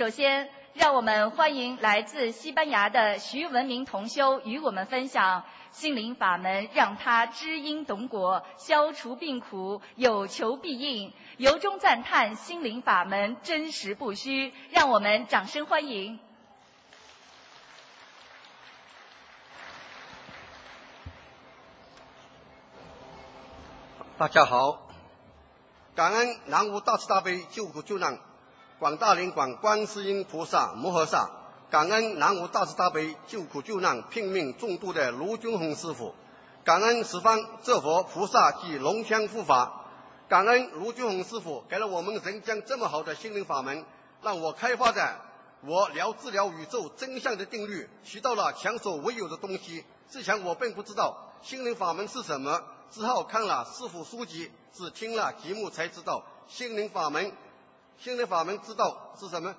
首先，让我们欢迎来自西班牙的徐文明同修与我们分享心灵法门，让他知因懂果，消除病苦，有求必应。由衷赞叹心灵法门真实不虚，让我们掌声欢迎。大家好，感恩南无大慈大悲救苦救难广大灵广观世音菩萨摩诃萨，感恩南无大慈大悲救苦救难拼命重度的卢军宏师傅，感恩十方诸佛菩萨及龙香护法，感恩卢军宏师傅给了我们人间这么好的心灵法门，让我开发的我了治疗宇宙真相的定律，学到了前所未有的东西。之前我并不知道心灵法门是什么。之后看了师傅书籍，只听了节目才知道心灵法门。心灵法门之道是什么？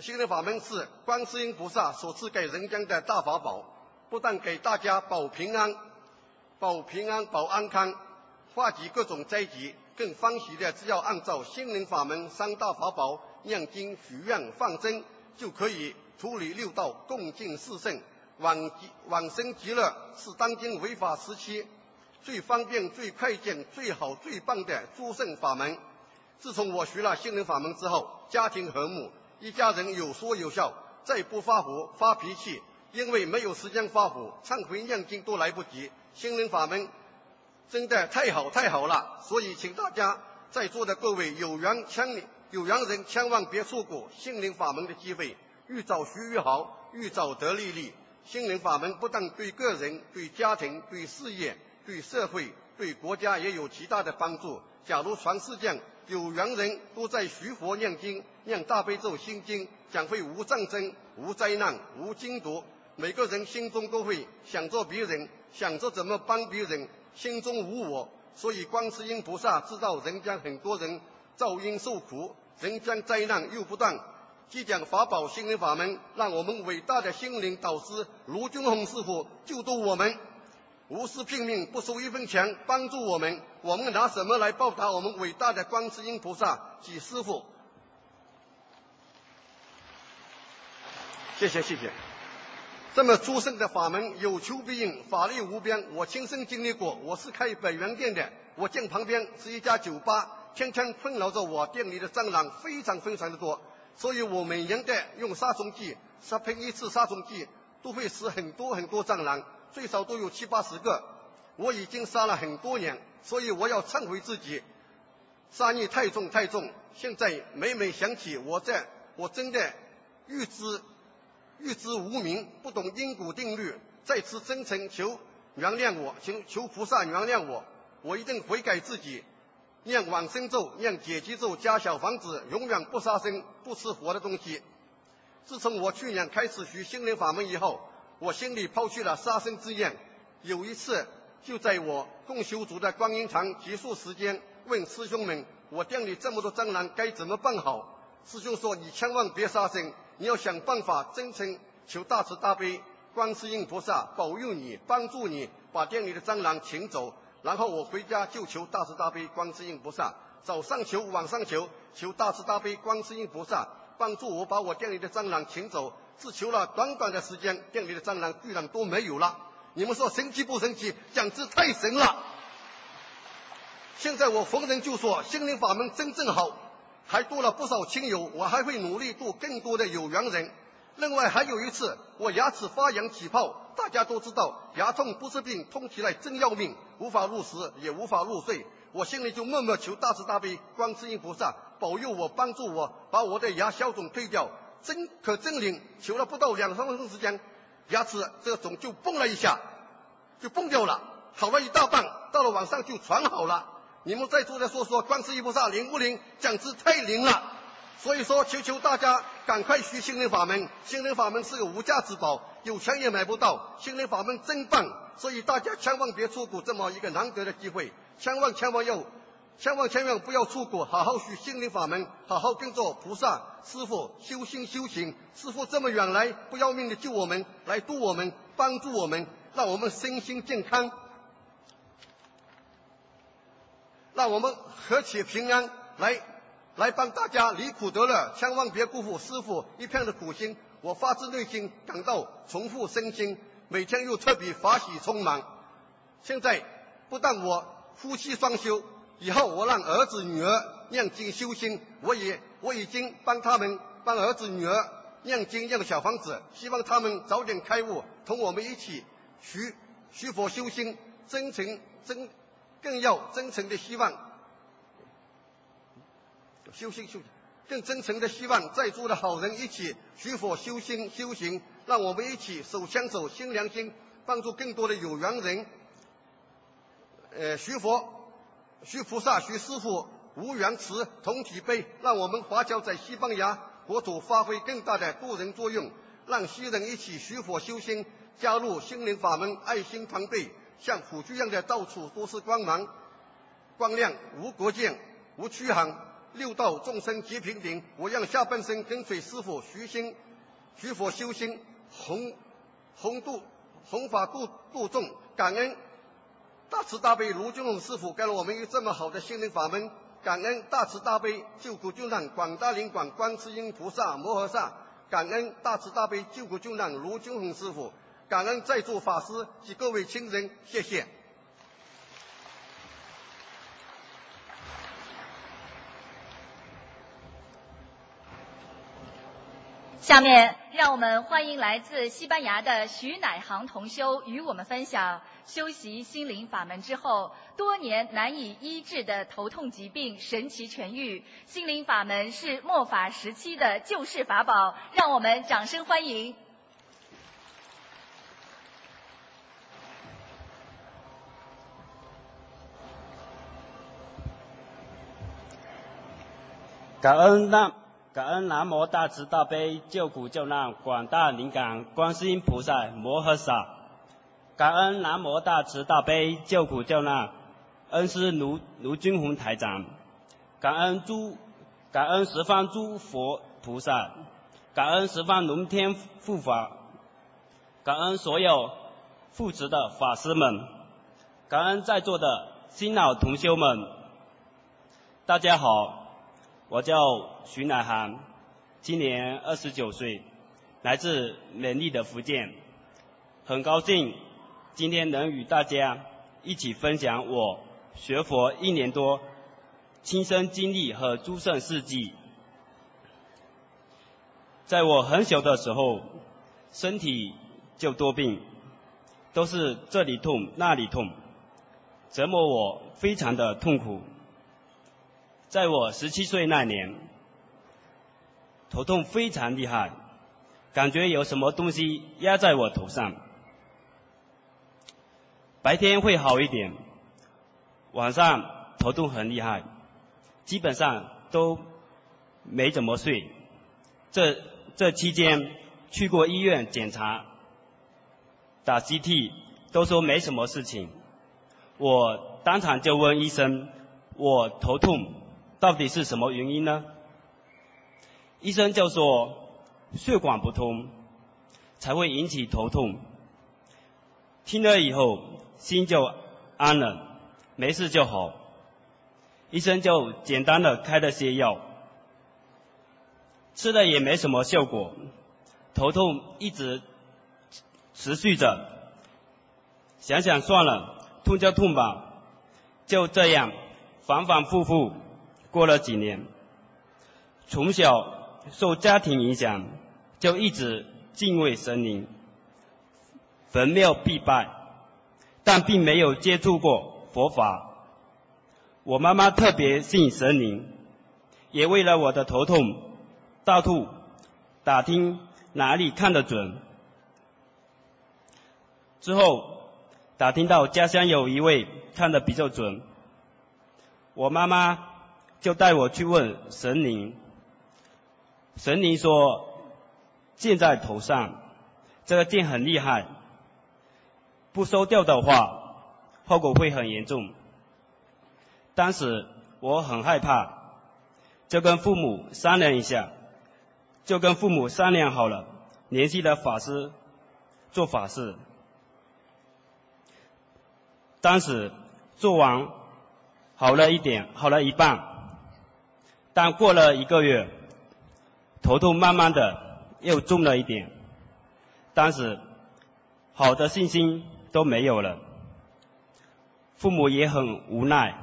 心灵法门是观世音菩萨所赐给人间的大法宝，不但给大家保平安、保平安、保安康，化解各种灾劫，更欢喜的只要按照心灵法门三大法宝念经、许愿、放生，就可以处理六道、共进四圣、往往生极乐，是当今违法时期。最方便、最快捷、最好、最棒的诸圣法门。自从我学了心灵法门之后，家庭和睦，一家人有说有笑，再不发火、发脾气，因为没有时间发火，忏悔念经都来不及。心灵法门真的太好太好了，所以请大家在座的各位有缘千里有缘人千万别错过心灵法门的机会，越早学越好，越早得利利。心灵法门不但对个人、对家庭、对事业。对社会、对国家也有极大的帮助。假如全世界有缘人都在学佛念经、念大悲咒心经，将会无战争、无灾难、无惊毒。每个人心中都会想着别人，想着怎么帮别人，心中无我。所以观世音菩萨知道人间很多人造因受苦，人间灾难又不断，即将法宝心灵法门，让我们伟大的心灵导师卢军宏师傅救度我们。无私拼命，不收一分钱，帮助我们。我们拿什么来报答我们伟大的观世音菩萨及师傅？谢谢谢谢。这么殊胜的法门，有求必应，法力无边。我亲身经历过。我是开百元店的，我店旁边是一家酒吧，天天困扰着我店里的蟑螂非常非常的多，所以我每年的用杀虫剂杀喷一次杀虫剂，都会死很多很多蟑螂。最少都有七八十个，我已经杀了很多年，所以我要忏悔自己，杀孽太重太重。现在每每想起我在，我真的欲知欲知无明，不懂因果定律，再次真诚求原谅我，求求菩萨原谅我，我一定悔改自己，念往生咒，念解结咒，加小房子，永远不杀生，不吃活的东西。自从我去年开始学心灵法门以后。我心里抛弃了杀生之念。有一次，就在我共修组的观音堂结束时间，问师兄们：“我店里这么多蟑螂，该怎么办好？”师兄说：“你千万别杀生，你要想办法，真诚求大慈大悲观世音菩萨保佑你，帮助你把店里的蟑螂请走。”然后我回家就求大慈大悲观世音菩萨，早上求，晚上求，求大慈大悲观世音菩萨帮助我把我店里的蟑螂请走。只求了短短的时间，店里的蟑螂居然都没有了。你们说神奇不神奇？简直太神了！现在我逢人就说心灵法门真正好，还多了不少亲友。我还会努力度更多的有缘人。另外还有一次，我牙齿发痒起泡，大家都知道牙痛不是病，痛起来真要命，无法入食也无法入睡。我心里就默默求大慈大悲观世音菩萨保佑我，帮助我把我的牙消肿退掉。真可真灵，求了不到两三分钟时间，牙齿这个肿就蹦了一下，就蹦掉了，好了一大半。到了晚上就全好了。你们在座的说说，观世音菩萨灵不灵？简直太灵了。所以说，求求大家赶快学心灵法门。心灵法门是个无价之宝，有钱也买不到。心灵法门真棒，所以大家千万别错过这么一个难得的机会，千万千万要。千万千万不要错过，好好学心灵法门，好好跟着菩萨师傅修心修行。师傅这么远来，不要命的救我们，来度我们，帮助我们，让我们身心健康，让我们和气平安，来来帮大家离苦得乐，千万别辜负师傅一片的苦心。我发自内心感到重复身心，每天又特别法喜充满。现在不但我夫妻双修，以后我让儿子女儿念经修心，我也我已经帮他们帮儿子女儿念经念小房子，希望他们早点开悟，同我们一起学学佛修心，真诚真更要真诚的希望修心修。更真诚的希望在座的好人一起学佛修心修行，让我们一起手牵手心连心，帮助更多的有缘人，呃，学佛、学菩萨、学师傅，无缘慈同体悲，让我们华侨在西班牙国土发挥更大的渡人作用，让西人一起学佛修心，加入心灵法门爱心团队，像火炬一样的到处都是光芒，光亮无国界，无驱航。六道众生皆平等，我让下半生跟随师傅徐心、许佛修心，弘弘度弘法度度众，感恩大慈大悲卢俊宏师傅给了我们一个这么好的心灵法门，感恩大慈大悲救苦救难广大灵广观世音菩萨摩诃萨，感恩大慈大悲救苦救难卢俊宏师傅，感恩在座法师及各位亲人，谢谢。下面让我们欢迎来自西班牙的徐乃航同修与我们分享修习心灵法门之后多年难以医治的头痛疾病神奇痊愈。心灵法门是末法时期的救世法宝，让我们掌声欢迎。感恩那。感恩南无大慈大悲救苦救难广大灵感观世音菩萨摩诃萨，感恩南无大慈大悲救苦救难恩师卢卢军宏台长，感恩诸感恩十方诸佛菩萨，感恩十方龙天护法，感恩所有护持的法师们，感恩在座的新老同修们，大家好。我叫徐乃涵，今年二十九岁，来自美丽的福建，很高兴今天能与大家一起分享我学佛一年多亲身经历和诸圣事迹。在我很小的时候，身体就多病，都是这里痛那里痛，折磨我非常的痛苦。在我十七岁那年，头痛非常厉害，感觉有什么东西压在我头上。白天会好一点，晚上头痛很厉害，基本上都没怎么睡。这这期间去过医院检查，打 CT 都说没什么事情。我当场就问医生，我头痛。到底是什么原因呢？医生就说血管不通才会引起头痛。听了以后心就安了，没事就好。医生就简单的开了些药，吃了也没什么效果，头痛一直持续着。想想算了，痛就痛吧，就这样反反复复。过了几年，从小受家庭影响，就一直敬畏神灵，坟庙必拜，但并没有接触过佛法。我妈妈特别信神灵，也为了我的头痛、大吐，打听哪里看得准。之后打听到家乡有一位看得比较准，我妈妈。就带我去问神灵，神灵说剑在头上，这个剑很厉害，不收掉的话，后果会很严重。当时我很害怕，就跟父母商量一下，就跟父母商量好了，联系了法师做法事。当时做完好了一点，好了一半。但过了一个月，头痛慢慢的又重了一点，当时好的信心都没有了，父母也很无奈，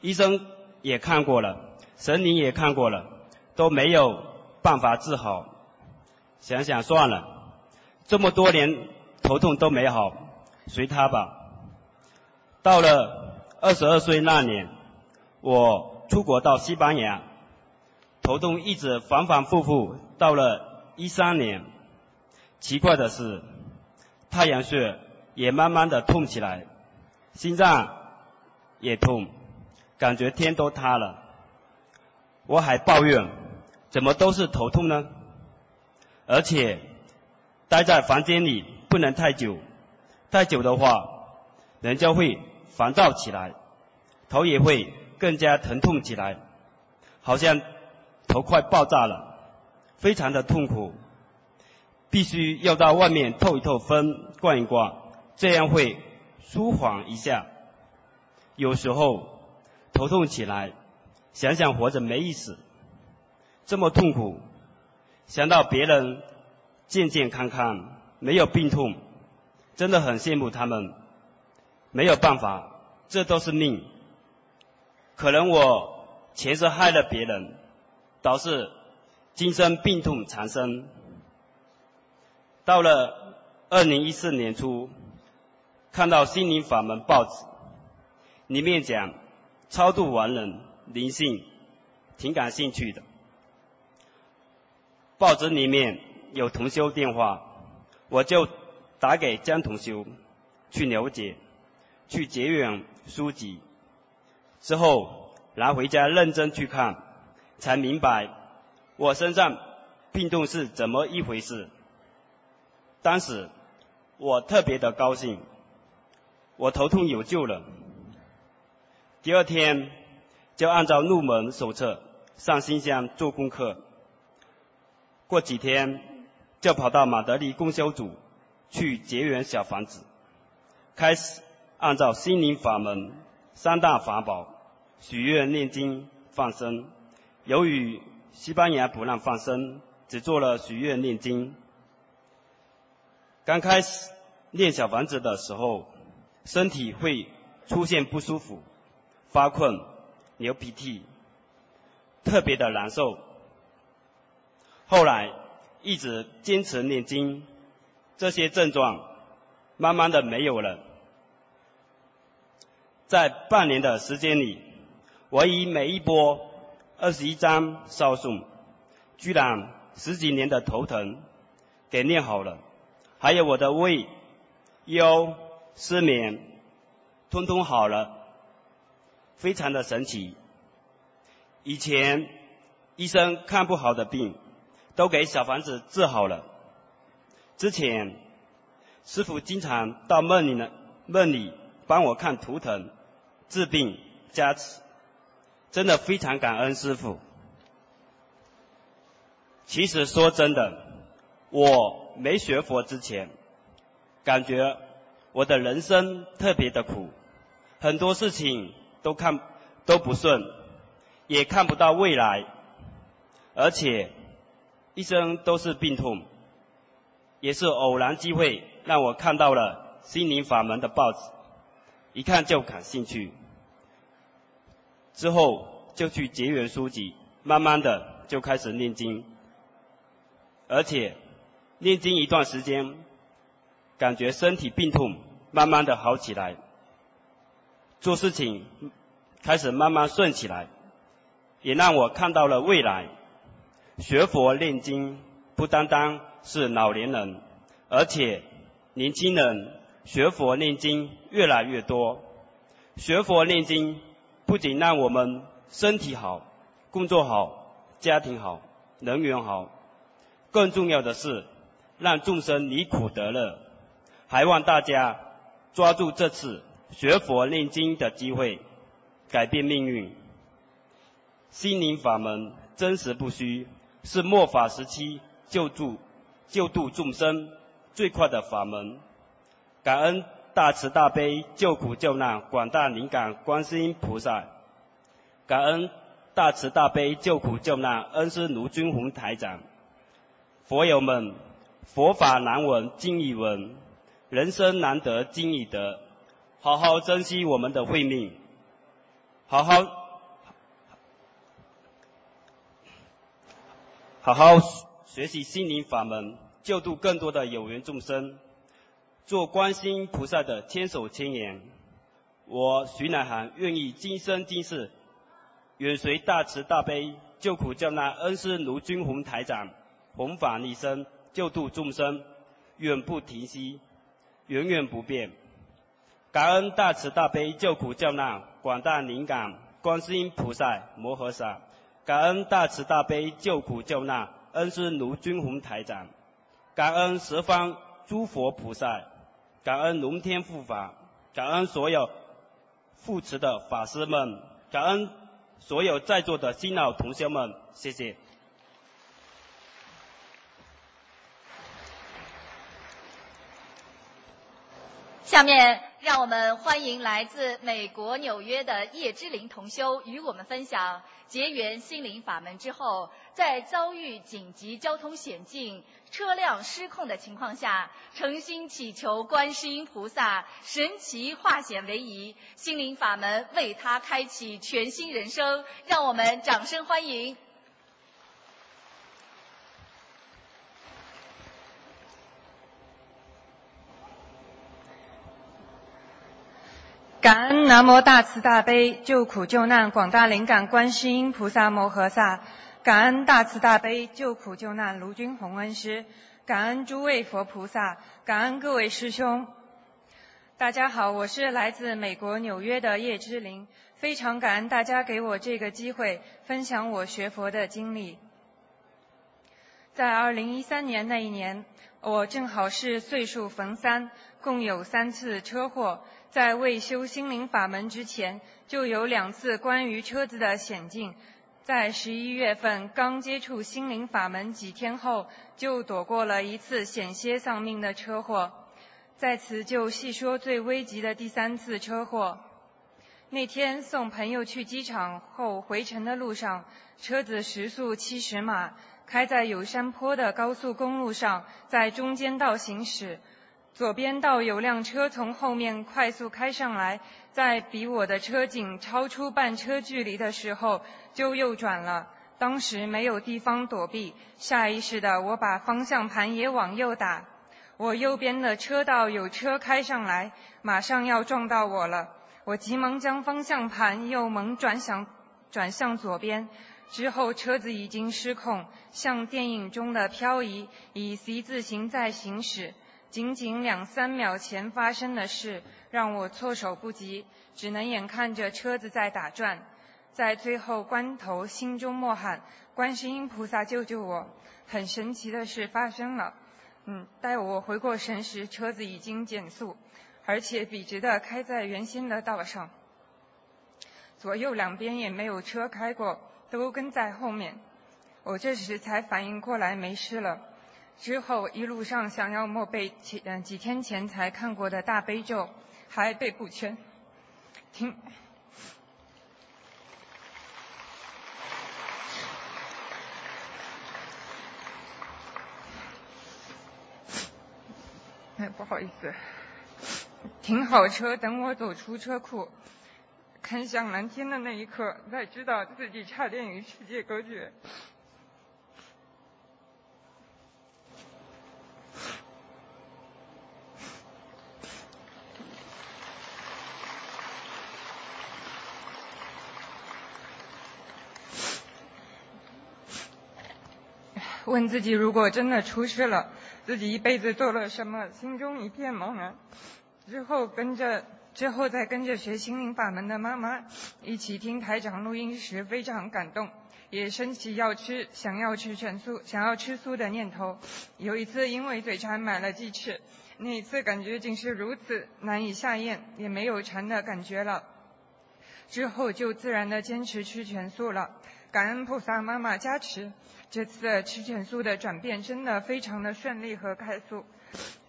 医生也看过了，神灵也看过了，都没有办法治好。想想算了，这么多年头痛都没好，随他吧。到了二十二岁那年，我出国到西班牙，头痛一直反反复复。到了一三年，奇怪的是，太阳穴也慢慢的痛起来，心脏也痛，感觉天都塌了。我还抱怨，怎么都是头痛呢？而且待在房间里不能太久，太久的话，人就会烦躁起来，头也会更加疼痛起来，好像头快爆炸了，非常的痛苦，必须要到外面透一透风，逛一逛，这样会舒缓一下。有时候头痛起来，想想活着没意思，这么痛苦。想到别人健健康康，没有病痛，真的很羡慕他们。没有办法，这都是命。可能我前世害了别人，导致今生病痛缠身。到了二零一四年初，看到心灵法门报纸，里面讲超度亡人灵性，挺感兴趣的。报纸里面有同修电话，我就打给江同修去了解，去结缘书籍，之后拿回家认真去看，才明白我身上病痛是怎么一回事。当时我特别的高兴，我头痛有救了。第二天就按照入门手册上新乡做功课。过几天就跑到马德里供销组去结缘小房子，开始按照心灵法门三大法宝许愿念经放生。由于西班牙不让放生，只做了许愿念经。刚开始念小房子的时候，身体会出现不舒服、发困、流鼻涕，特别的难受。后来一直坚持念经，这些症状慢慢的没有了。在半年的时间里，我以每一波二十一张烧送，居然十几年的头疼给念好了，还有我的胃、腰、失眠，通通好了，非常的神奇。以前医生看不好的病。都给小房子治好了。之前师傅经常到梦里呢，梦里帮我看图腾、治病、加持，真的非常感恩师傅。其实说真的，我没学佛之前，感觉我的人生特别的苦，很多事情都看都不顺，也看不到未来，而且。一生都是病痛，也是偶然机会让我看到了心灵法门的报纸，一看就感兴趣，之后就去结缘书籍，慢慢的就开始念经，而且念经一段时间，感觉身体病痛慢慢的好起来，做事情开始慢慢顺起来，也让我看到了未来。学佛念经不单单是老年人，而且年轻人学佛念经越来越多。学佛念经不仅让我们身体好、工作好、家庭好、人缘好，更重要的是让众生离苦得乐。还望大家抓住这次学佛念经的机会，改变命运。心灵法门真实不虚。是末法时期救助、救度众生最快的法门。感恩大慈大悲救苦救难广大灵感观世音菩萨，感恩大慈大悲救苦救难恩师卢军宏台长。佛友们，佛法难闻经已闻，人生难得经已得，好好珍惜我们的慧命，好好好好学习心灵法门，救度更多的有缘众生，做观世音菩萨的千手千眼。我徐乃涵愿意今生今世，远随大慈大悲救苦救难恩师卢军宏台长。弘法利生，救度众生，永不停息，永远不变。感恩大慈大悲救苦救难广大灵感观世音菩萨摩诃萨，感恩大慈大悲救苦救难恩师卢军宏台长，感恩十方诸佛菩萨，感恩龙天护法，感恩所有护持的法师们，感恩所有在座的新老同学们，谢谢。下面让我们欢迎来自美国纽约的叶之琳同修与我们分享结缘心灵法门之后，在遭遇紧急交通险境、车辆失控的情况下，诚心祈求观世音菩萨神奇化险为夷，心灵法门为他开启全新人生。让我们掌声欢迎。感恩南无大慈大悲救苦救难广大灵感观世音菩萨摩诃萨，感恩大慈大悲救苦救难卢军宏恩师，感恩诸位佛菩萨，感恩各位师兄。大家好，我是来自美国纽约的叶之琳，非常感恩大家给我这个机会分享我学佛的经历。在二零一三年那一年，我正好是岁数逢三，共有三次车祸。在未修心灵法门之前，就有两次关于车子的险境。在十一月份刚接触心灵法门几天后，就躲过了一次险些丧命的车祸。在此就细说最危急的第三次车祸。那天送朋友去机场后回程的路上，车子时速七十码，开在有山坡的高速公路上，在中间道行驶。左边道有辆车从后面快速开上来，在比我的车仅超出半车距离的时候就右转了。当时没有地方躲避，下意识的我把方向盘也往右打。我右边的车道有车开上来，马上要撞到我了。我急忙将方向盘又猛转向转向左边，之后车子已经失控，像电影中的漂移，以 C 字形在行驶。仅仅两三秒前发生的事，让我措手不及，只能眼看着车子在打转，在最后关头，心中默喊：“观世音菩萨救救我！”很神奇的事发生了，嗯，待我回过神时，车子已经减速，而且笔直的开在原先的道上，左右两边也没有车开过，都跟在后面。我这时才反应过来，没事了。之后一路上想要默背几嗯几天前才看过的大悲咒，还背不全。听，哎，不好意思，停好车，等我走出车库，看向蓝天的那一刻，才知道自己差点与世界隔绝。问自己，如果真的出事了，自己一辈子做了什么？心中一片茫然。之后跟着，之后再跟着学心灵法门的妈妈一起听台长录音时，非常感动，也升起要吃、想要吃全素、想要吃素的念头。有一次因为嘴馋买了鸡翅，那一次感觉竟是如此难以下咽，也没有馋的感觉了。之后就自然的坚持吃全素了。感恩菩萨妈妈加持。这次吃全素的转变真的非常的顺利和快速，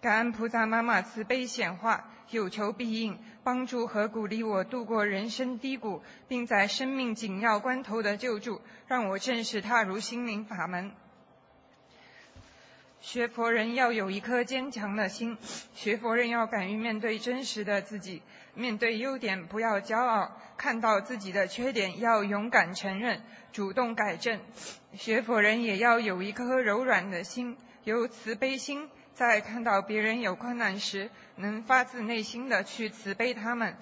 感恩菩萨妈妈慈悲显化，有求必应，帮助和鼓励我度过人生低谷，并在生命紧要关头的救助，让我正式踏入心灵法门。学佛人要有一颗坚强的心，学佛人要敢于面对真实的自己，面对优点不要骄傲，看到自己的缺点要勇敢承认，主动改正。学佛人也要有一颗柔软的心，有慈悲心，在看到别人有困难时，能发自内心的去慈悲他们，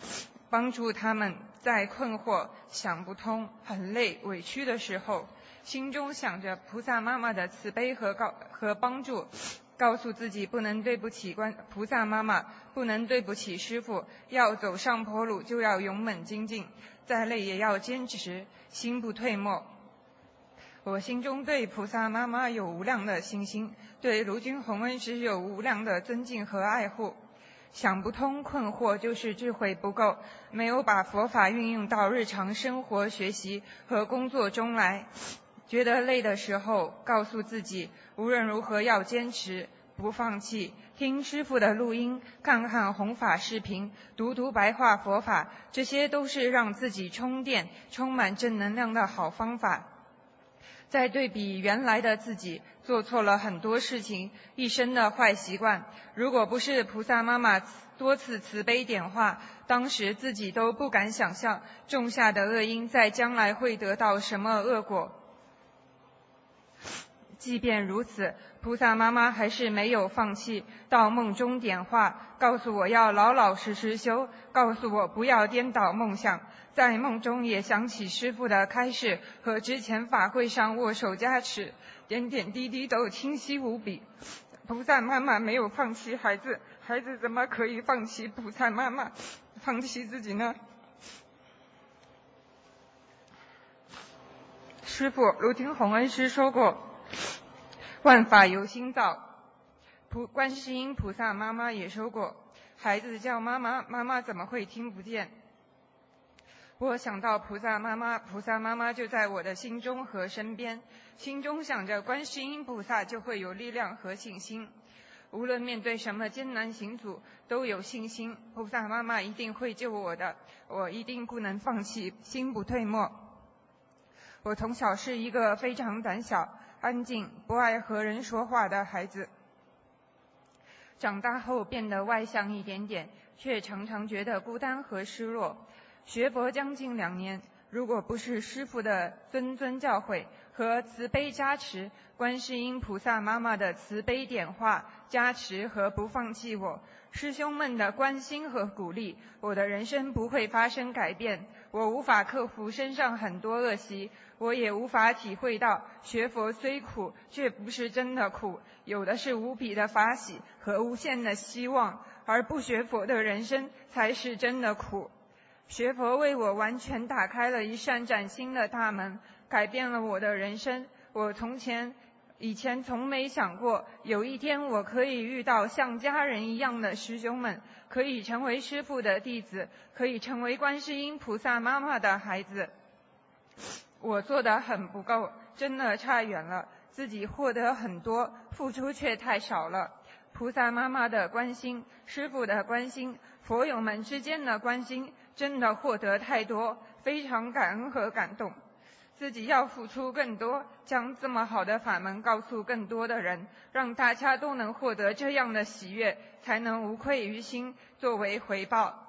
帮助他们在困惑、想不通、很累、委屈的时候。心中想着菩萨妈妈的慈悲和告和帮助，告诉自己不能对不起观菩萨妈妈，不能对不起师傅，要走上坡路就要勇猛精进，再累也要坚持，心不退没。我心中对菩萨妈妈有无量的信心，对卢军宏恩师有无量的尊敬和爱护。想不通困惑就是智慧不够，没有把佛法运用到日常生活、学习和工作中来。觉得累的时候，告诉自己无论如何要坚持，不放弃。听师傅的录音，看看弘法视频，读读白话佛法，这些都是让自己充电、充满正能量的好方法。再对比原来的自己，做错了很多事情，一生的坏习惯。如果不是菩萨妈妈多次慈悲点化，当时自己都不敢想象种下的恶因在将来会得到什么恶果。即便如此，菩萨妈妈还是没有放弃，到梦中点化，告诉我要老老实实修，告诉我不要颠倒梦想。在梦中也想起师父的开示和之前法会上握手加持，点点滴滴都清晰无比。菩萨妈妈没有放弃孩子，孩子怎么可以放弃菩萨妈妈，放弃自己呢？师父卢听洪恩师说过。万法由心造，菩观世音菩萨妈妈也说过，孩子叫妈妈，妈妈怎么会听不见？我想到菩萨妈妈，菩萨妈妈就在我的心中和身边，心中想着观世音菩萨，就会有力量和信心。无论面对什么艰难险阻，都有信心，菩萨妈妈一定会救我的，我一定不能放弃，心不退没。我从小是一个非常胆小。安静、不爱和人说话的孩子，长大后变得外向一点点，却常常觉得孤单和失落。学佛将近两年，如果不是师父的谆谆教诲和慈悲加持，观世音菩萨妈妈的慈悲点化、加持和不放弃我，师兄们的关心和鼓励，我的人生不会发生改变。我无法克服身上很多恶习。我也无法体会到学佛虽苦，却不是真的苦，有的是无比的法喜和无限的希望，而不学佛的人生才是真的苦。学佛为我完全打开了一扇崭新的大门，改变了我的人生。我从前以前从没想过，有一天我可以遇到像家人一样的师兄们，可以成为师父的弟子，可以成为观世音菩萨妈妈的孩子。我做的很不够，真的差远了。自己获得很多，付出却太少了。菩萨妈妈的关心，师父的关心，佛友们之间的关心，真的获得太多，非常感恩和感动。自己要付出更多，将这么好的法门告诉更多的人，让大家都能获得这样的喜悦，才能无愧于心，作为回报。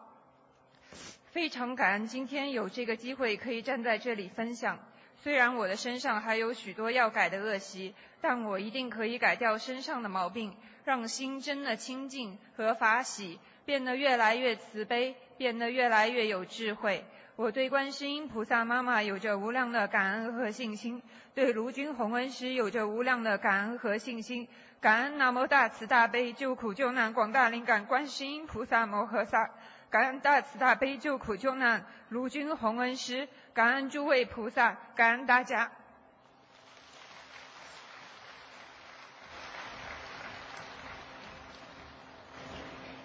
非常感恩今天有这个机会可以站在这里分享。虽然我的身上还有许多要改的恶习，但我一定可以改掉身上的毛病，让心真的清净和法喜，变得越来越慈悲，变得越来越有智慧。我对观世音菩萨妈妈有着无量的感恩和信心，对卢军宏恩师有着无量的感恩和信心。感恩南无大慈大悲救苦救难广大灵感观世音菩萨摩诃萨。感恩大慈大悲救苦救难卢军宏恩师，感恩诸位菩萨，感恩大家。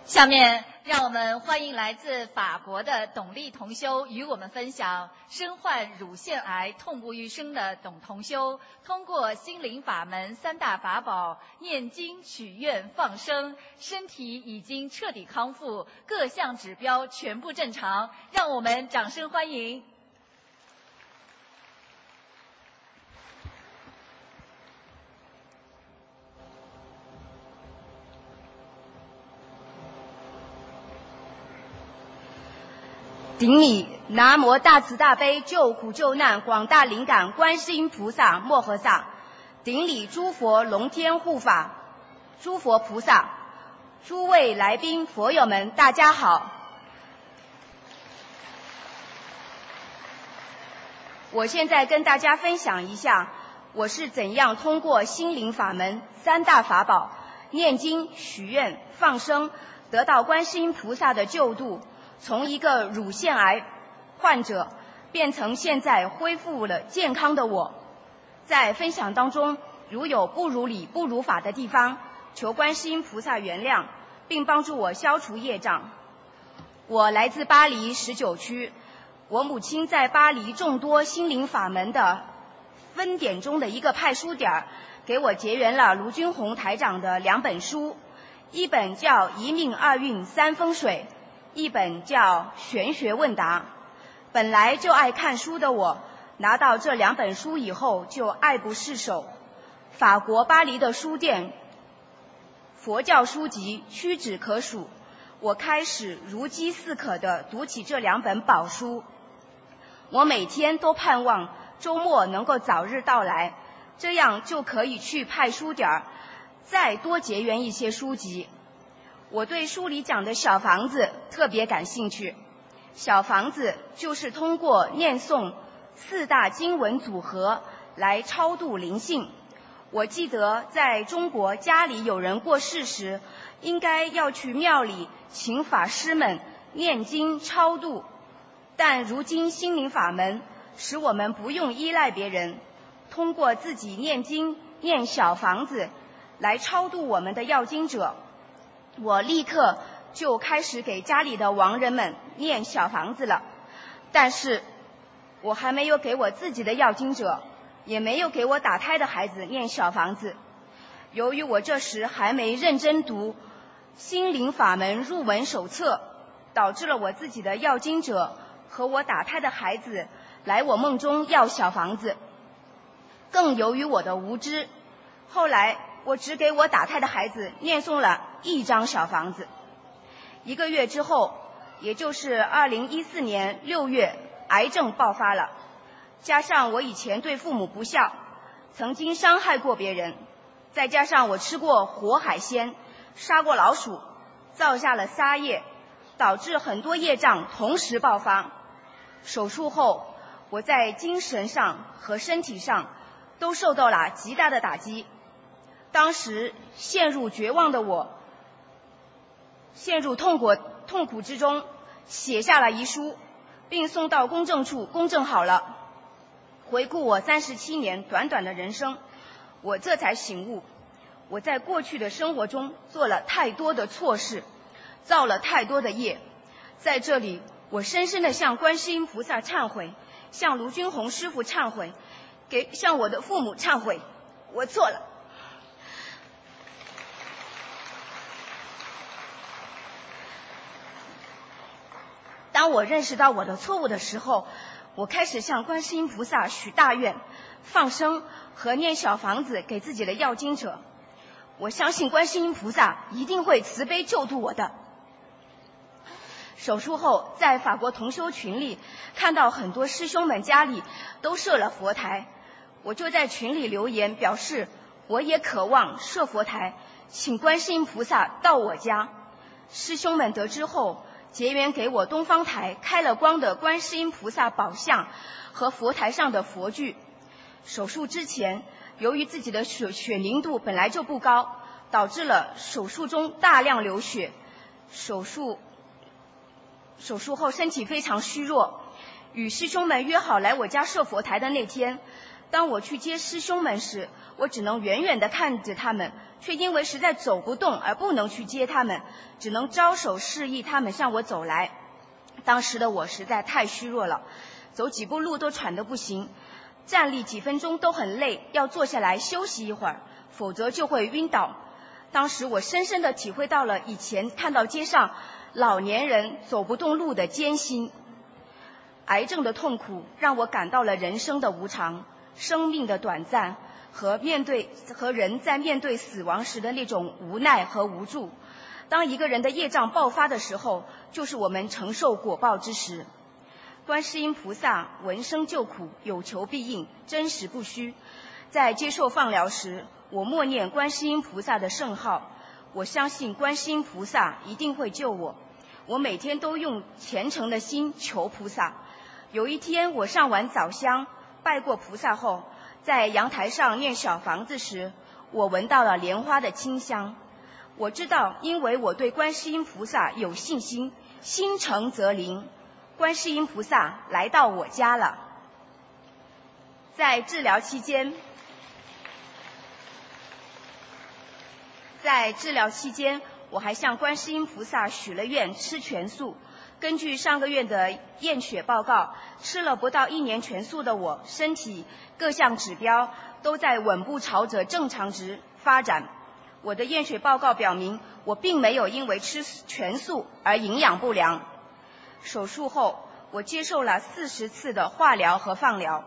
下面让我们欢迎来自法国的董丽同修与我们分享身患乳腺癌痛不欲生的董同修，通过心灵法门三大法宝念经、许愿、放生，身体已经彻底康复，各项指标全部正常。让我们掌声欢迎。顶礼南无大慈大悲救苦救难广大灵感观世音菩萨摩诃萨，顶礼诸佛龙天护法，诸佛菩萨，诸位来宾佛友们，大家好。我现在跟大家分享一下，我是怎样通过心灵法门三大法宝念经、许愿、放生，得到观世音菩萨的救度。从一个乳腺癌患者变成现在恢复了健康的我，在分享当中如有不如理不如法的地方，求观世音菩萨原谅，并帮助我消除业障。我来自巴黎十九区，我母亲在巴黎众多心灵法门的分点中的一个派书点儿，给我结缘了卢军红台长的两本书，一本叫《一命二运三风水》。一本叫《玄学问答》，本来就爱看书的我，拿到这两本书以后就爱不释手。法国巴黎的书店，佛教书籍屈指可数，我开始如饥似渴地读起这两本宝书。我每天都盼望周末能够早日到来，这样就可以去派书点儿，再多结缘一些书籍。我对书里讲的小房子特别感兴趣。小房子就是通过念诵四大经文组合来超度灵性。我记得在中国家里有人过世时，应该要去庙里请法师们念经超度。但如今心灵法门使我们不用依赖别人，通过自己念经念小房子来超度我们的要经者。我立刻就开始给家里的亡人们念小房子了，但是我还没有给我自己的要经者，也没有给我打胎的孩子念小房子。由于我这时还没认真读《心灵法门入门手册》，导致了我自己的要经者和我打胎的孩子来我梦中要小房子。更由于我的无知，后来我只给我打胎的孩子念诵了。一张小房子，一个月之后，也就是二零一四年六月，癌症爆发了。加上我以前对父母不孝，曾经伤害过别人，再加上我吃过活海鲜，杀过老鼠，造下了杀业，导致很多业障同时爆发。手术后，我在精神上和身体上都受到了极大的打击。当时陷入绝望的我。陷入痛苦痛苦之中，写下了遗书，并送到公证处公证好了。回顾我三十七年短短的人生，我这才醒悟，我在过去的生活中做了太多的错事，造了太多的业。在这里，我深深的向观世音菩萨忏悔，向卢军红师傅忏悔，给向我的父母忏悔，我错了。当我认识到我的错误的时候，我开始向观世音菩萨许大愿、放生和念小房子给自己的要经者。我相信观世音菩萨一定会慈悲救度我的。手术后，在法国同修群里看到很多师兄们家里都设了佛台，我就在群里留言表示我也渴望设佛台，请观世音菩萨到我家。师兄们得知后。结缘给我东方台开了光的观世音菩萨宝像和佛台上的佛具。手术之前，由于自己的血血凝度本来就不高，导致了手术中大量流血。手术手术后身体非常虚弱。与师兄们约好来我家设佛台的那天，当我去接师兄们时，我只能远远地看着他们，却因为实在走不动而不能去接他们，只能招手示意他们向我走来。当时的我实在太虚弱了，走几步路都喘得不行，站立几分钟都很累，要坐下来休息一会儿，否则就会晕倒。当时我深深地体会到了以前看到街上老年人走不动路的艰辛，癌症的痛苦让我感到了人生的无常。生命的短暂和面对和人在面对死亡时的那种无奈和无助，当一个人的业障爆发的时候，就是我们承受果报之时。观世音菩萨闻声救苦，有求必应，真实不虚。在接受放疗时，我默念观世音菩萨的圣号，我相信观世音菩萨一定会救我。我每天都用虔诚的心求菩萨。有一天，我上完早香。拜过菩萨后，在阳台上念小房子时，我闻到了莲花的清香。我知道，因为我对观世音菩萨有信心，心诚则灵。观世音菩萨来到我家了。在治疗期间，在治疗期间，我还向观世音菩萨许了愿，吃全素。根据上个月的验血报告，吃了不到一年全素的我，身体各项指标都在稳步朝着正常值发展。我的验血报告表明，我并没有因为吃全素而营养不良。手术后，我接受了四十次的化疗和放疗，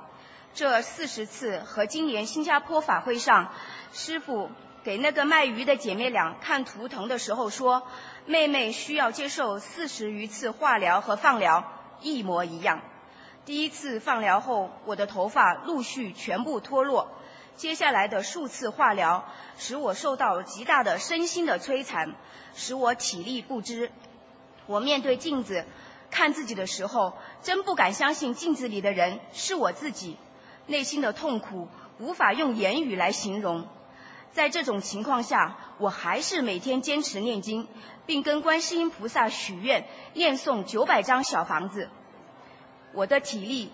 这四十次和今年新加坡法会上师傅给那个卖鱼的姐妹俩看图腾的时候说。妹妹需要接受四十余次化疗和放疗，一模一样。第一次放疗后，我的头发陆续全部脱落。接下来的数次化疗使我受到极大的身心的摧残，使我体力不支。我面对镜子看自己的时候，真不敢相信镜子里的人是我自己，内心的痛苦无法用言语来形容。在这种情况下，我还是每天坚持念经，并跟观世音菩萨许愿，念诵九百张小房子。我的体力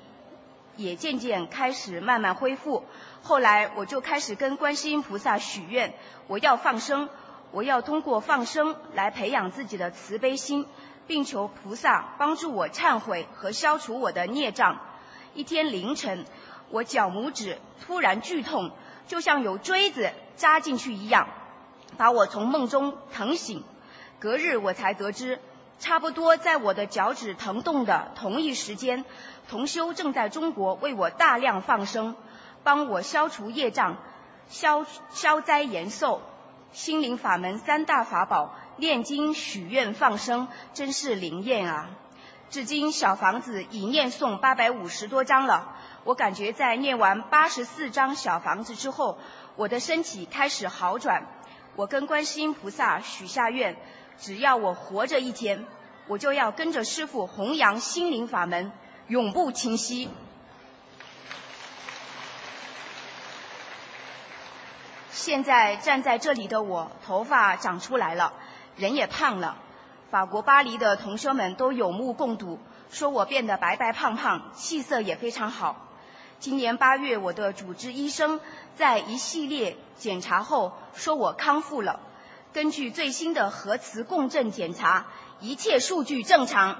也渐渐开始慢慢恢复。后来，我就开始跟观世音菩萨许愿，我要放生，我要通过放生来培养自己的慈悲心，并求菩萨帮助我忏悔和消除我的孽障。一天凌晨，我脚拇指突然剧痛。就像有锥子扎进去一样，把我从梦中疼醒。隔日我才得知，差不多在我的脚趾疼痛的同一时间，同修正在中国为我大量放生，帮我消除业障、消消灾延寿。心灵法门三大法宝，念经、许愿、放生，真是灵验啊！至今小房子已念诵八百五十多章了。我感觉在念完八十四章小房子之后，我的身体开始好转。我跟观世音菩萨许下愿，只要我活着一天，我就要跟着师父弘扬心灵法门，永不停息。现在站在这里的我，头发长出来了，人也胖了。法国巴黎的同学们都有目共睹，说我变得白白胖胖，气色也非常好。今年八月，我的主治医生在一系列检查后说我康复了。根据最新的核磁共振检查，一切数据正常。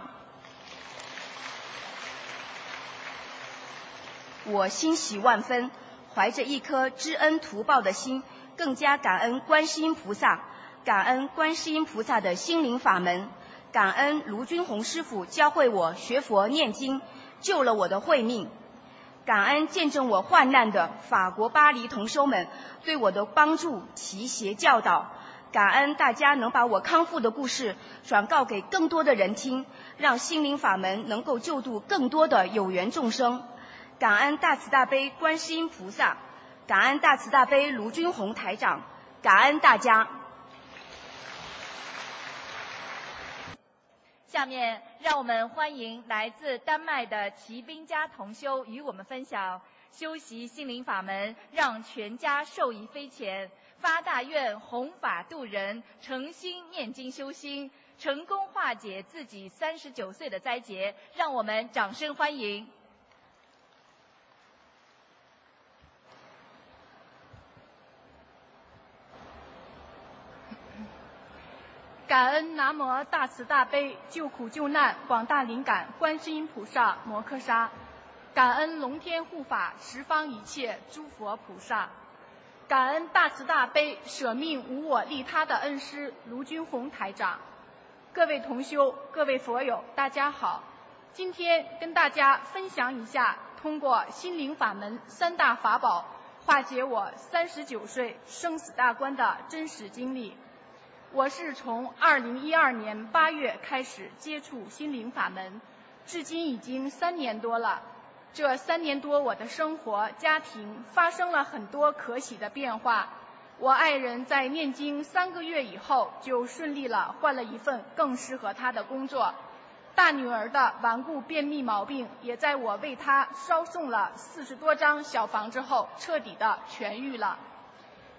我欣喜万分，怀着一颗知恩图报的心，更加感恩观世音菩萨，感恩观世音菩萨的心灵法门，感恩卢军红师傅教会我学佛念经，救了我的慧命。感恩见证我患难的法国巴黎同修们对我的帮助、提携、教导，感恩大家能把我康复的故事转告给更多的人听，让心灵法门能够救度更多的有缘众生。感恩大慈大悲观世音菩萨，感恩大慈大悲卢军宏台长，感恩大家。下面让我们欢迎来自丹麦的骑兵家同修与我们分享修习心灵法门，让全家受益匪浅，发大愿弘法度人，诚心念经修心，成功化解自己三十九岁的灾劫。让我们掌声欢迎。感恩南无大慈大悲救苦救难广大灵感观世音菩萨摩诃萨，感恩龙天护法十方一切诸佛菩萨，感恩大慈大悲舍命无我利他的恩师卢军宏台长。各位同修，各位佛友，大家好。今天跟大家分享一下，通过心灵法门三大法宝，化解我三十九岁生死大关的真实经历。我是从二零一二年八月开始接触心灵法门，至今已经三年多了。这三年多，我的生活、家庭发生了很多可喜的变化。我爱人在念经三个月以后，就顺利了换了一份更适合他的工作。大女儿的顽固便秘毛病，也在我为她烧送了四十多张小房之后，彻底的痊愈了。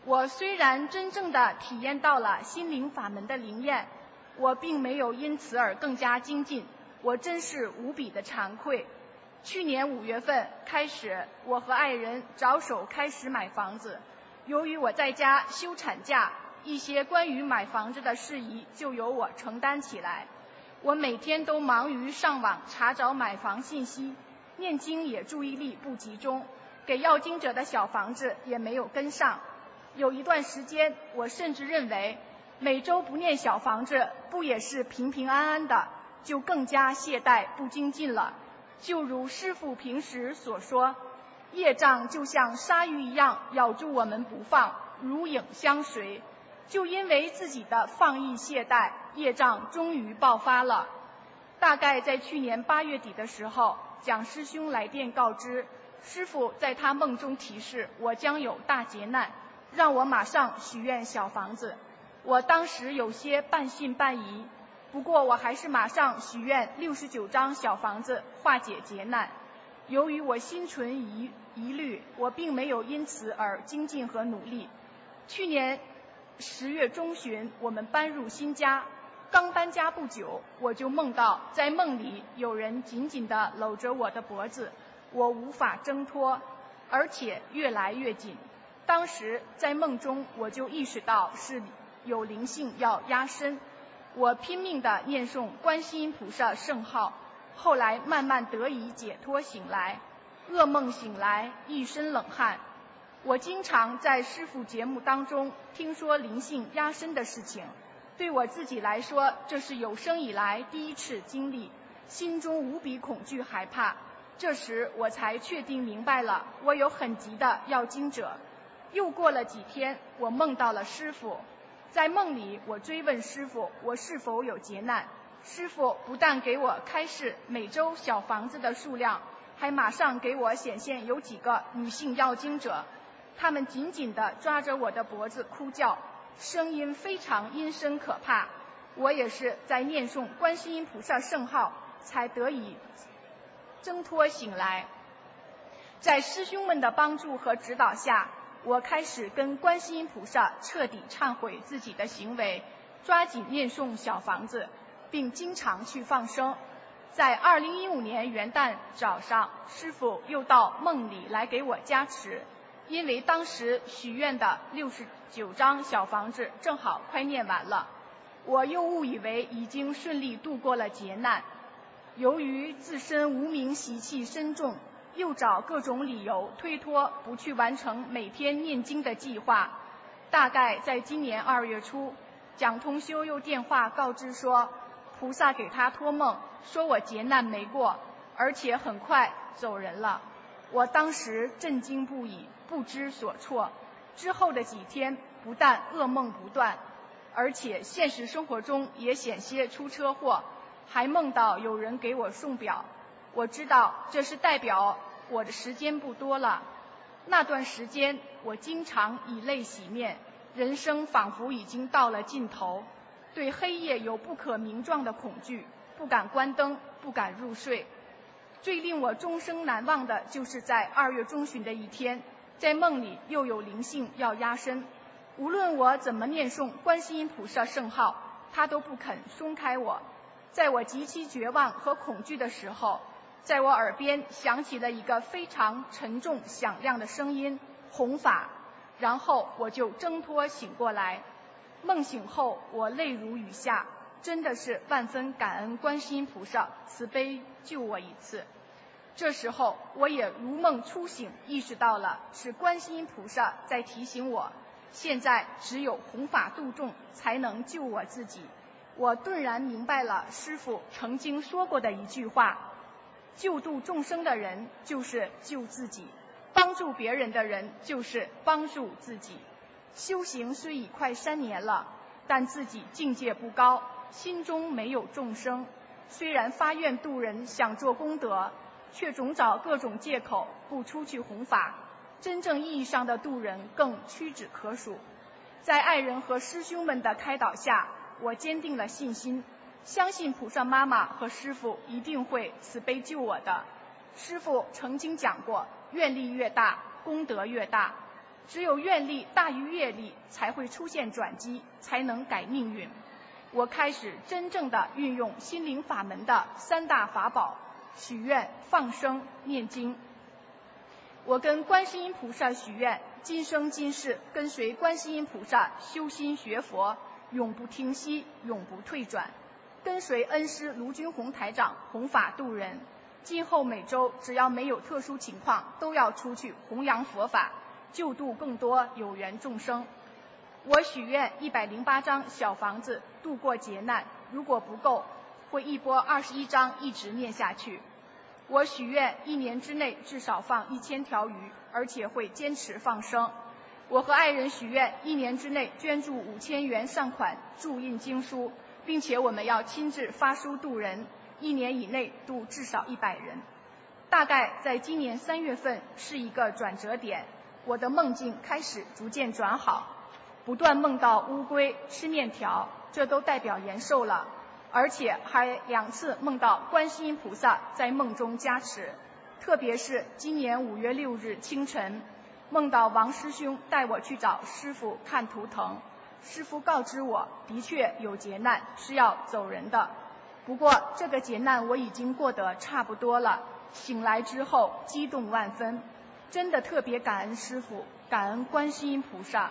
我虽然真正的体验到了心灵法门的灵验，我并没有因此而更加精进，我真是无比的惭愧。去年五月份开始，我和爱人着手开始买房子。由于我在家休产假，一些关于买房子的事宜就由我承担起来。我每天都忙于上网查找买房信息，念经也注意力不集中，给要经者的小房子也没有跟上。有一段时间，我甚至认为每周不念小房子，不也是平平安安的，就更加懈怠不精进了。就如师父平时所说。业障就像鲨鱼一样咬住我们不放，如影相随。就因为自己的放逸懈怠，业障终于爆发了。大概在去年八月底的时候，蒋师兄来电告知，师傅在他梦中提示我将有大劫难，让我马上许愿小房子。我当时有些半信半疑，不过我还是马上许愿六十九张小房子化解劫难。由于我心存疑疑虑，我并没有因此而精进和努力。去年十月中旬，我们搬入新家，刚搬家不久，我就梦到在梦里有人紧紧地搂着我的脖子，我无法挣脱，而且越来越紧。当时在梦中，我就意识到是有灵性要压身，我拼命地念诵观世音菩萨圣号。后来慢慢得以解脱，醒来，噩梦醒来，一身冷汗。我经常在师傅节目当中听说灵性压身的事情，对我自己来说，这是有生以来第一次经历，心中无比恐惧害怕。这时我才确定明白了，我有很急的要经者。又过了几天，我梦到了师傅，在梦里我追问师傅，我是否有劫难？师傅不但给我开示每周小房子的数量，还马上给我显现有几个女性要经者，她们紧紧地抓着我的脖子哭叫，声音非常阴森可怕。我也是在念诵观世音菩萨圣号，才得以挣脱醒来。在师兄们的帮助和指导下，我开始跟观世音菩萨彻底忏悔自己的行为，抓紧念诵小房子。并经常去放生。在二零一五年元旦早上，师傅又到梦里来给我加持，因为当时许愿的六十九张小房子正好快念完了，我又误以为已经顺利度过了劫难。由于自身无名习气深重，又找各种理由推脱不去完成每天念经的计划。大概在今年二月初，蒋同修又电话告知说。菩萨给他托梦，说我劫难没过，而且很快走人了。我当时震惊不已，不知所措。之后的几天，不但噩梦不断，而且现实生活中也险些出车祸，还梦到有人给我送表。我知道这是代表我的时间不多了。那段时间，我经常以泪洗面，人生仿佛已经到了尽头。对黑夜有不可名状的恐惧，不敢关灯，不敢入睡。最令我终生难忘的就是在二月中旬的一天，在梦里又有灵性要压身。无论我怎么念诵观世音菩萨圣号，他都不肯松开我。在我极其绝望和恐惧的时候，在我耳边响起了一个非常沉重响亮的声音：“弘法。”然后我就挣脱醒过来。梦醒后，我泪如雨下，真的是万分感恩观世音菩萨慈悲救我一次。这时候，我也如梦初醒，意识到了是观世音菩萨在提醒我，现在只有弘法度众才能救我自己。我顿然明白了师父曾经说过的一句话：救度众生的人就是救自己，帮助别人的人就是帮助自己。修行虽已快三年了，但自己境界不高，心中没有众生。虽然发愿度人，想做功德。却总找各种借口不出去弘法，真正意义上的渡人更屈指可数。在爱人和师兄们的开导下，我坚定了信心，相信菩萨妈妈和师父一定会慈悲救我的。师父曾经讲过，愿力越大，功德越大。只有愿力大于业力，才会出现转机，才能改命运。我开始真正的运用心灵法门的三大法宝。许愿、放生、念经。我跟观世音菩萨许愿，今生今世跟随观世音菩萨修心学佛，永不停息，永不退转。跟随恩师卢军宏台长弘法度人，今后每周只要没有特殊情况，都要出去弘扬佛法，救度更多有缘众生。我许愿一百零八张小房子度过劫难，如果不够。会一波二十一张一直念下去。我许愿一年之内至少放一千条鱼，而且会坚持放生。我和爱人许愿一年之内捐助五千元善款注印经书，并且我们要亲自发书渡人，一年以内渡至少一百人。大概在今年三月份是一个转折点，我的梦境开始逐渐转好，不断梦到乌龟吃面条，这都代表延寿了。而且还两次梦到观世音菩萨在梦中加持，特别是今年五月六日清晨，梦到王师兄带我去找师傅看图腾，师傅告知我的确有劫难是要走人的，不过这个劫难我已经过得差不多了。醒来之后激动万分，真的特别感恩师傅，感恩观世音菩萨。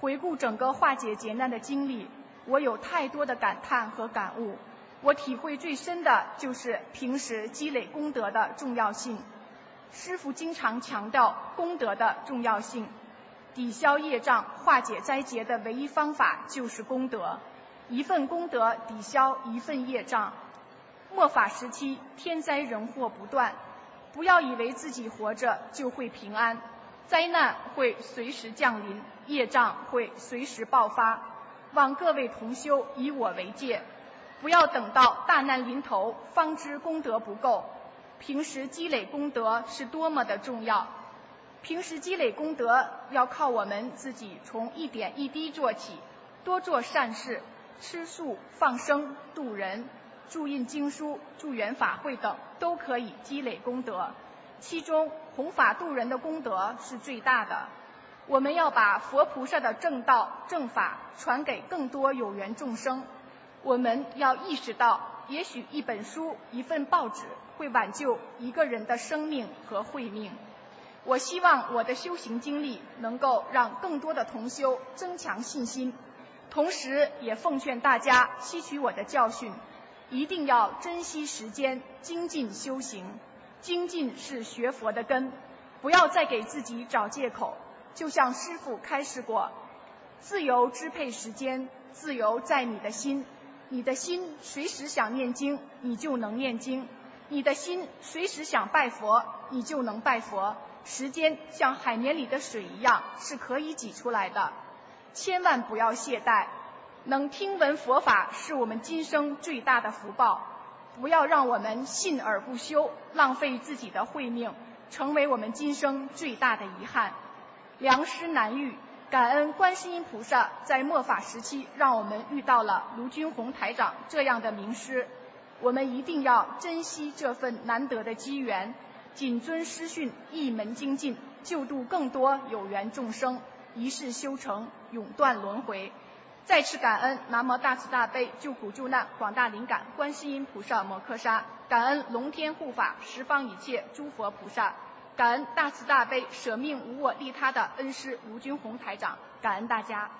回顾整个化解劫难的经历。我有太多的感叹和感悟，我体会最深的就是平时积累功德的重要性。师傅经常强调功德的重要性，抵消业障、化解灾劫的唯一方法就是功德。一份功德抵消一份业障。末法时期天灾人祸不断，不要以为自己活着就会平安，灾难会随时降临，业障会随时爆发。望各位同修以我为戒，不要等到大难临头方知功德不够。平时积累功德是多么的重要。平时积累功德要靠我们自己从一点一滴做起，多做善事，吃素、放生、度人、注印经书、助缘法会等，都可以积累功德。其中弘法度人的功德是最大的。我们要把佛菩萨的正道正法传给更多有缘众生。我们要意识到，也许一本书、一份报纸会挽救一个人的生命和慧命。我希望我的修行经历能够让更多的同修增强信心，同时也奉劝大家吸取我的教训，一定要珍惜时间，精进修行。精进是学佛的根，不要再给自己找借口。就像师傅开示过，自由支配时间，自由在你的心。你的心随时想念经，你就能念经；你的心随时想拜佛，你就能拜佛。时间像海绵里的水一样，是可以挤出来的。千万不要懈怠，能听闻佛法是我们今生最大的福报。不要让我们信而不修，浪费自己的慧命，成为我们今生最大的遗憾。良师难遇，感恩观世音菩萨在末法时期让我们遇到了卢军宏台长这样的名师，我们一定要珍惜这份难得的机缘，谨遵师训，一门精进，救度更多有缘众生，一世修成，永断轮回。再次感恩南无大慈大悲救苦救难广大灵感观世音菩萨摩诃萨，感恩龙天护法十方一切诸佛菩萨。感恩大慈大悲、舍命无我利他的恩师卢军宏台长，感恩大家。